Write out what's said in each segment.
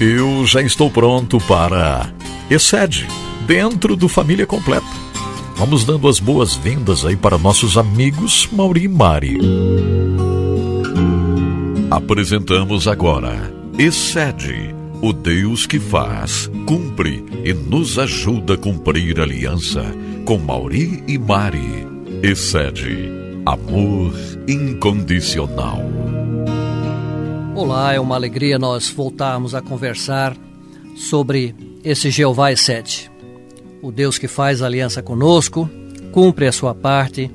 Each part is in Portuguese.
Eu já estou pronto para Excede, dentro do Família Completa. Vamos dando as boas-vindas aí para nossos amigos Mauri e Mari. Apresentamos agora Excede, o Deus que faz, cumpre e nos ajuda a cumprir aliança com Mauri e Mari. Excede, amor incondicional. Olá, é uma alegria nós voltarmos a conversar sobre esse Jeová é sete. O Deus que faz aliança conosco, cumpre a sua parte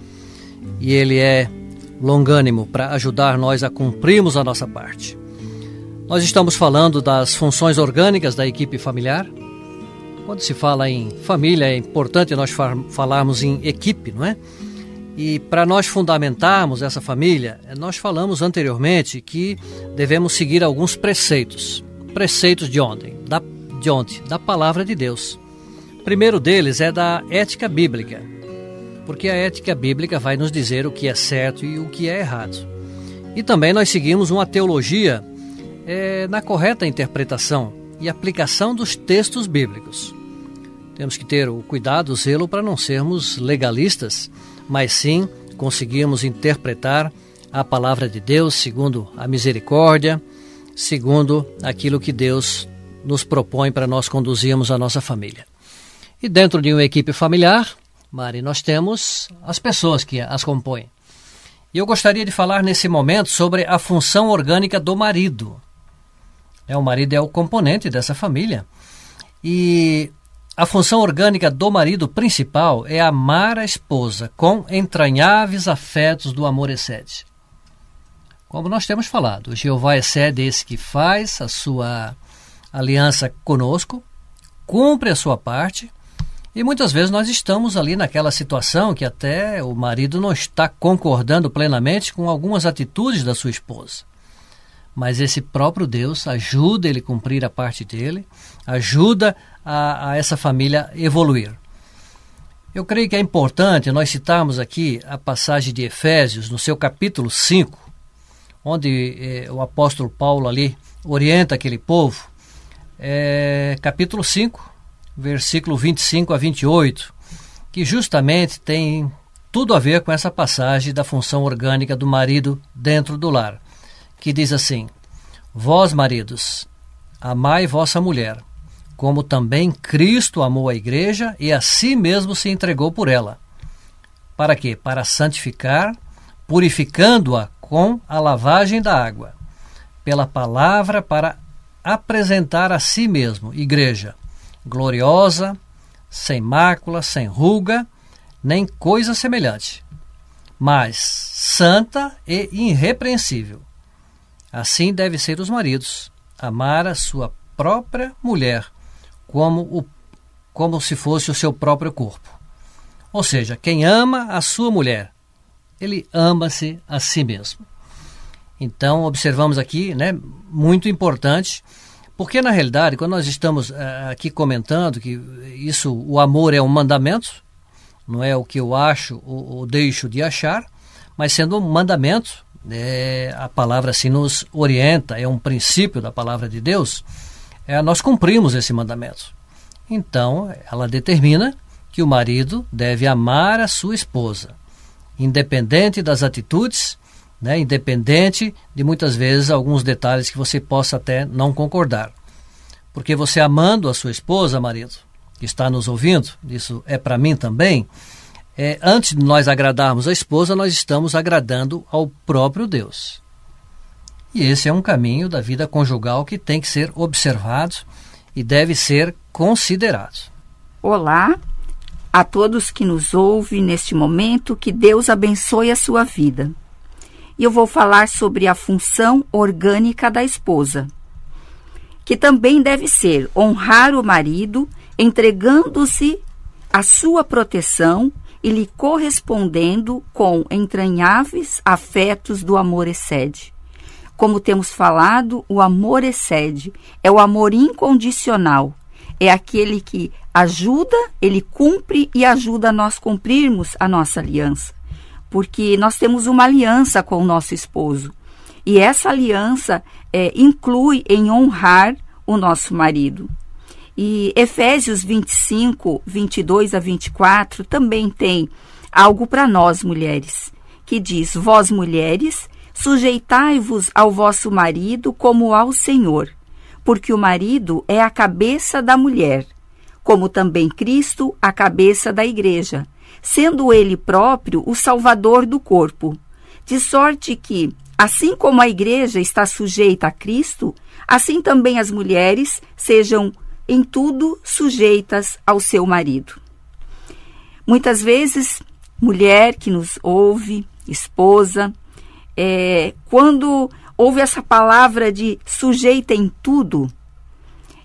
e ele é longânimo para ajudar nós a cumprirmos a nossa parte. Nós estamos falando das funções orgânicas da equipe familiar. Quando se fala em família, é importante nós falarmos em equipe, não é? E para nós fundamentarmos essa família, nós falamos anteriormente que devemos seguir alguns preceitos. Preceitos de onde? Da, de onde? Da palavra de Deus. O primeiro deles é da ética bíblica, porque a ética bíblica vai nos dizer o que é certo e o que é errado. E também nós seguimos uma teologia é, na correta interpretação e aplicação dos textos bíblicos. Temos que ter o cuidado, o zelo para não sermos legalistas mas sim conseguimos interpretar a palavra de Deus segundo a misericórdia, segundo aquilo que Deus nos propõe para nós conduzirmos a nossa família. E dentro de uma equipe familiar, Mari, nós temos as pessoas que as compõem. E eu gostaria de falar nesse momento sobre a função orgânica do marido. É, o marido é o componente dessa família. E a função orgânica do marido principal é amar a esposa com entranháveis afetos do amor excede. Como nós temos falado, Jeová excede esse que faz a sua aliança conosco, cumpre a sua parte, e muitas vezes nós estamos ali naquela situação que até o marido não está concordando plenamente com algumas atitudes da sua esposa. Mas esse próprio Deus ajuda ele a cumprir a parte dele, ajuda a, a essa família evoluir. Eu creio que é importante nós citarmos aqui a passagem de Efésios, no seu capítulo 5, onde eh, o apóstolo Paulo ali orienta aquele povo. É, capítulo 5, versículo 25 a 28, que justamente tem tudo a ver com essa passagem da função orgânica do marido dentro do lar, que diz assim: Vós, maridos, amai vossa mulher, como também Cristo amou a igreja e a si mesmo se entregou por ela. Para quê? Para santificar, purificando-a com a lavagem da água, pela palavra para apresentar a si mesmo, igreja, gloriosa, sem mácula, sem ruga, nem coisa semelhante, mas santa e irrepreensível. Assim devem ser os maridos, amar a sua própria mulher, como, o, como se fosse o seu próprio corpo. Ou seja, quem ama a sua mulher, ele ama-se a si mesmo. Então, observamos aqui, né, muito importante, porque na realidade, quando nós estamos uh, aqui comentando que isso, o amor é um mandamento, não é o que eu acho ou, ou deixo de achar, mas sendo um mandamento, é, a palavra assim nos orienta, é um princípio da palavra de Deus é, nós cumprimos esse mandamento. Então, ela determina que o marido deve amar a sua esposa, independente das atitudes, né, independente de muitas vezes alguns detalhes que você possa até não concordar. Porque você amando a sua esposa, marido, que está nos ouvindo, isso é para mim também, é, antes de nós agradarmos a esposa, nós estamos agradando ao próprio Deus. E esse é um caminho da vida conjugal que tem que ser observado e deve ser considerado. Olá a todos que nos ouvem neste momento, que Deus abençoe a sua vida. E eu vou falar sobre a função orgânica da esposa, que também deve ser honrar o marido, entregando-se a sua proteção e lhe correspondendo com entranháveis afetos do amor excede. Como temos falado, o amor excede, é o amor incondicional. É aquele que ajuda, ele cumpre e ajuda a nós cumprirmos a nossa aliança. Porque nós temos uma aliança com o nosso esposo. E essa aliança é, inclui em honrar o nosso marido. E Efésios 25, 22 a 24 também tem algo para nós mulheres, que diz: Vós mulheres, sujeitai-vos ao vosso marido como ao Senhor, porque o marido é a cabeça da mulher, como também Cristo a cabeça da igreja, sendo ele próprio o salvador do corpo. De sorte que, assim como a igreja está sujeita a Cristo, assim também as mulheres sejam em tudo sujeitas ao seu marido. Muitas vezes, mulher que nos ouve, esposa, é, quando ouve essa palavra de sujeita em tudo,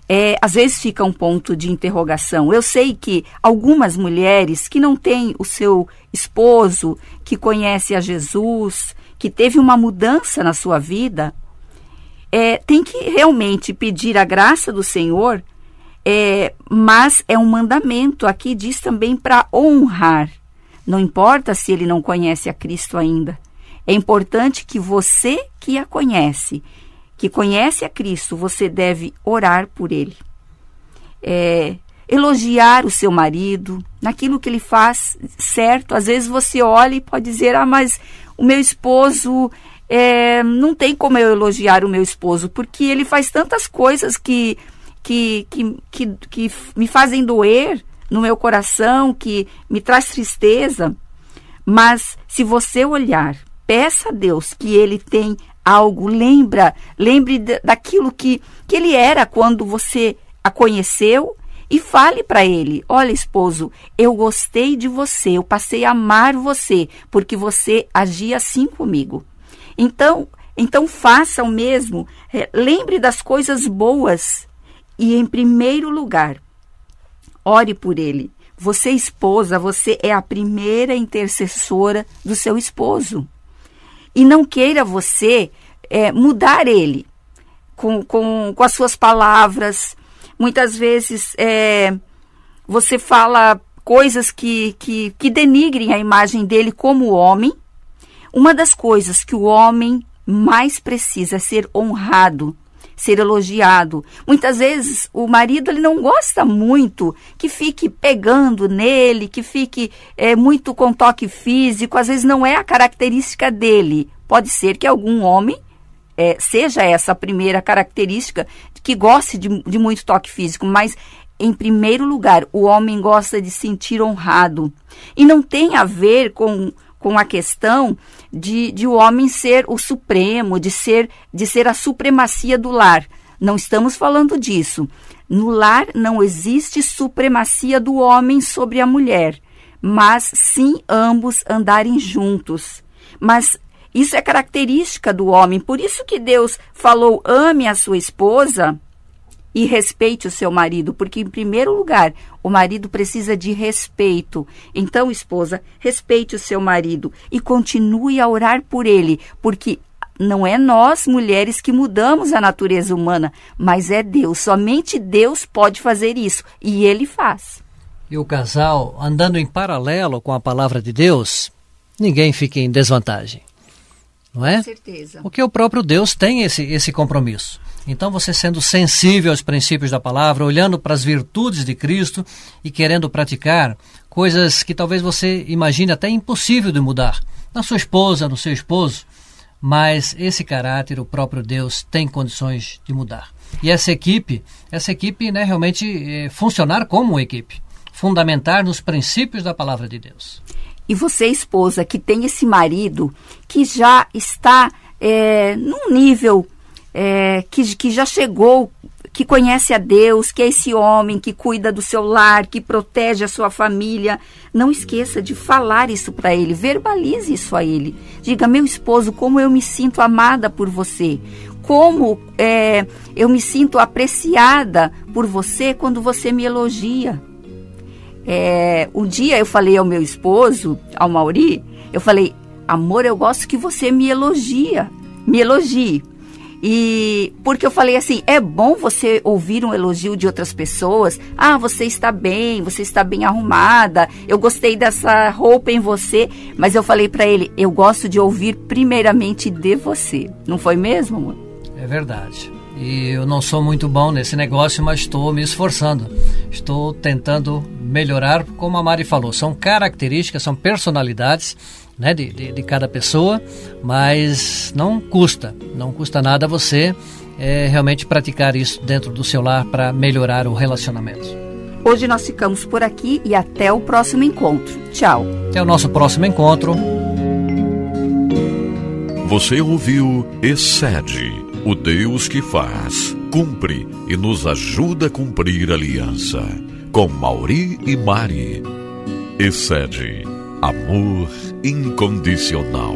é, às vezes fica um ponto de interrogação. Eu sei que algumas mulheres que não têm o seu esposo, que conhece a Jesus, que teve uma mudança na sua vida, é, tem que realmente pedir a graça do Senhor é, mas é um mandamento. Aqui diz também para honrar. Não importa se ele não conhece a Cristo ainda. É importante que você que a conhece, que conhece a Cristo, você deve orar por ele. É, elogiar o seu marido naquilo que ele faz certo. Às vezes você olha e pode dizer: Ah, mas o meu esposo. É, não tem como eu elogiar o meu esposo, porque ele faz tantas coisas que que, que, que, que me fazem doer no meu coração, que me traz tristeza. Mas se você olhar, peça a Deus que ele tem algo, lembra, lembre daquilo que, que ele era quando você a conheceu e fale para ele: Olha, esposo, eu gostei de você, eu passei a amar você, porque você agia assim comigo. Então, então faça o mesmo. É, lembre das coisas boas e, em primeiro lugar, ore por ele. Você, esposa, você é a primeira intercessora do seu esposo. E não queira você é, mudar ele com, com, com as suas palavras. Muitas vezes é, você fala coisas que, que, que denigrem a imagem dele como homem. Uma das coisas que o homem mais precisa é ser honrado ser elogiado. Muitas vezes o marido ele não gosta muito que fique pegando nele, que fique é, muito com toque físico. Às vezes não é a característica dele. Pode ser que algum homem é, seja essa a primeira característica que goste de, de muito toque físico, mas em primeiro lugar, o homem gosta de sentir honrado. E não tem a ver com com a questão de, de o homem ser o supremo, de ser, de ser a supremacia do lar. Não estamos falando disso. No lar não existe supremacia do homem sobre a mulher, mas sim ambos andarem juntos. Mas isso é característica do homem. Por isso que Deus falou: ame a sua esposa e respeite o seu marido, porque, em primeiro lugar, o marido precisa de respeito. Então, esposa, respeite o seu marido e continue a orar por ele, porque não é nós, mulheres, que mudamos a natureza humana, mas é Deus. Somente Deus pode fazer isso e ele faz. E o casal andando em paralelo com a palavra de Deus, ninguém fica em desvantagem. Não é? Com certeza. Porque o próprio Deus tem esse, esse compromisso. Então, você sendo sensível aos princípios da palavra, olhando para as virtudes de Cristo e querendo praticar coisas que talvez você imagine até impossível de mudar, na sua esposa, no seu esposo, mas esse caráter o próprio Deus tem condições de mudar. E essa equipe, essa equipe, né, realmente é, funcionar como uma equipe, fundamentar nos princípios da palavra de Deus. E você, esposa, que tem esse marido que já está é, num nível é, que, que já chegou, que conhece a Deus, que é esse homem que cuida do seu lar, que protege a sua família. Não esqueça de falar isso para ele, verbalize isso a ele. Diga, meu esposo, como eu me sinto amada por você, como é, eu me sinto apreciada por você quando você me elogia. É, um dia eu falei ao meu esposo, ao Mauri, eu falei, amor, eu gosto que você me elogia, me elogie. E porque eu falei assim, é bom você ouvir um elogio de outras pessoas. Ah, você está bem, você está bem arrumada. Eu gostei dessa roupa em você, mas eu falei para ele, eu gosto de ouvir primeiramente de você. Não foi mesmo, amor? É verdade. E eu não sou muito bom nesse negócio, mas estou me esforçando. Estou tentando melhorar, como a Mari falou. São características, são personalidades né, de, de, de cada pessoa, mas não custa, não custa nada você é, realmente praticar isso dentro do seu lar para melhorar o relacionamento. Hoje nós ficamos por aqui e até o próximo encontro. Tchau. Até o nosso próximo encontro. Você ouviu Excede, o Deus que faz, cumpre e nos ajuda a cumprir a aliança. Com Mauri e Mari. Excede, amor incondicional.